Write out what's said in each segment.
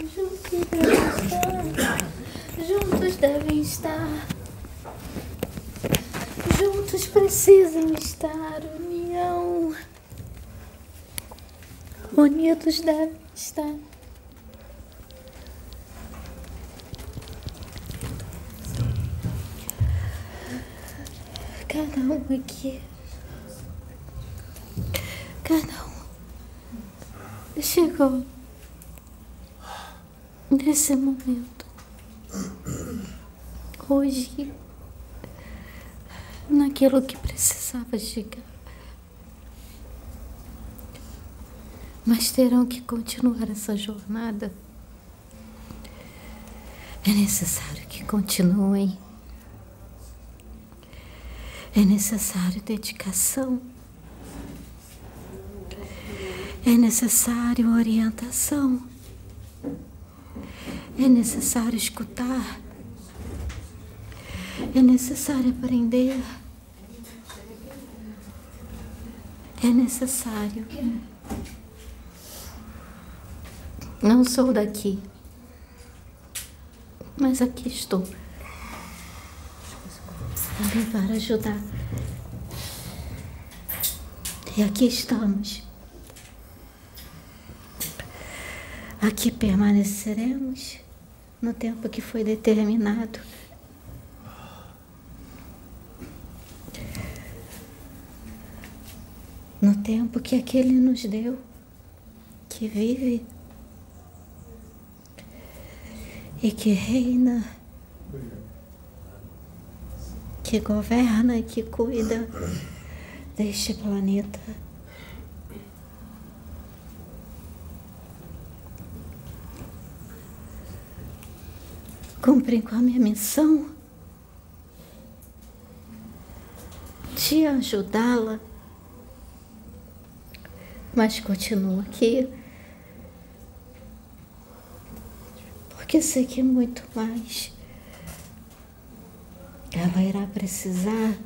Juntos devem estar. Juntos devem estar. Juntos precisam estar. União. Unidos devem estar. Cada um aqui. Cada um. Chegou nesse momento. Hoje, naquilo que precisava chegar. Mas terão que continuar essa jornada. É necessário que continuem. É necessário dedicação. É necessário orientação. É necessário escutar. É necessário aprender. É necessário. Não sou daqui, mas aqui estou para ajudar. E aqui estamos. Aqui permaneceremos no tempo que foi determinado. No tempo que aquele nos deu, que vive e que reina, que governa e que cuida deste planeta. Cumprem com a minha missão de ajudá-la, mas continuo aqui porque sei que muito mais ela irá precisar.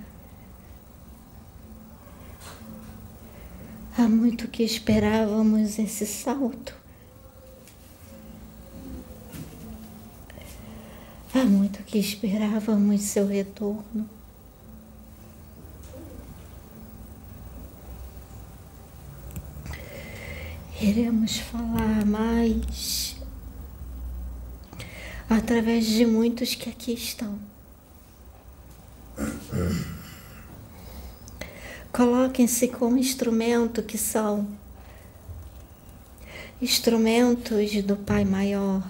Há muito que esperávamos esse salto. Muito que esperávamos seu retorno. Iremos falar mais através de muitos que aqui estão. Coloquem-se como instrumento que são instrumentos do Pai Maior,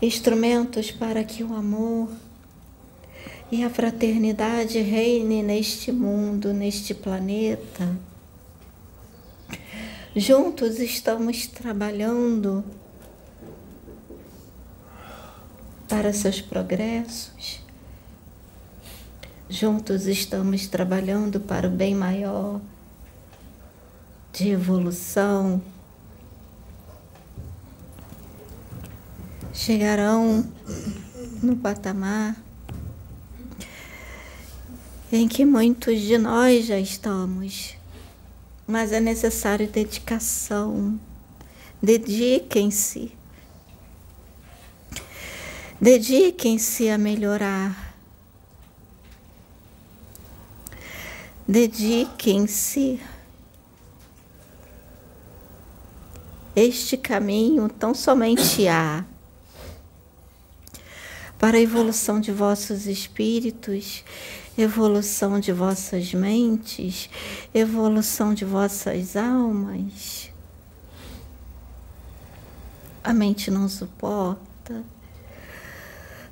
instrumentos para que o amor e a fraternidade reine neste mundo, neste planeta. Juntos estamos trabalhando para seus progressos. Juntos estamos trabalhando para o bem maior de evolução. Chegarão no patamar em que muitos de nós já estamos, mas é necessário dedicação. Dediquem-se Dediquem-se a melhorar. Dediquem-se. Este caminho tão somente há para a evolução de vossos espíritos, evolução de vossas mentes, evolução de vossas almas. A mente não suporta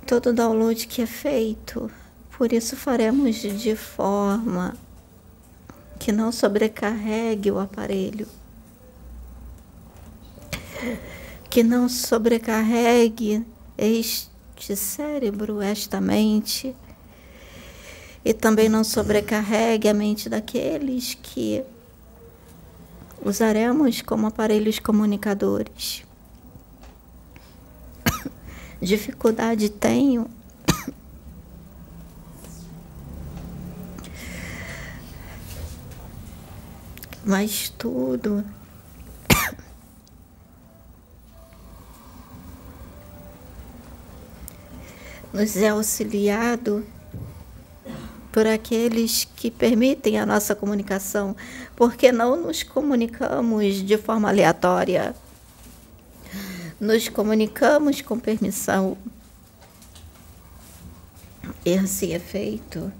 todo download que é feito. Por isso faremos de forma que não sobrecarregue o aparelho, que não sobrecarregue este cérebro, esta mente, e também não sobrecarregue a mente daqueles que usaremos como aparelhos comunicadores. Dificuldade tenho mas tudo nos é auxiliado por aqueles que permitem a nossa comunicação, porque não nos comunicamos de forma aleatória. Nos comunicamos com permissão. E assim é feito.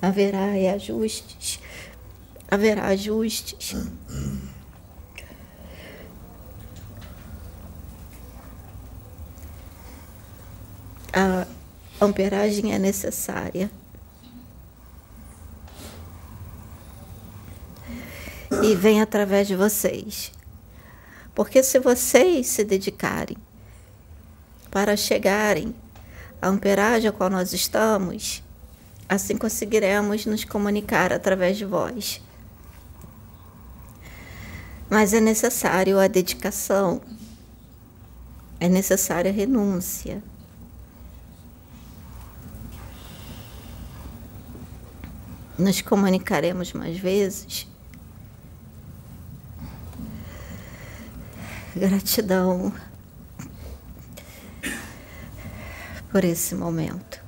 Haverá ajustes. Haverá ajustes. A amperagem é necessária. E vem através de vocês. Porque se vocês se dedicarem para chegarem à amperagem a qual nós estamos, assim conseguiremos nos comunicar através de vós. Mas é necessário a dedicação, é necessária a renúncia. Nos comunicaremos mais vezes Gratidão por esse momento.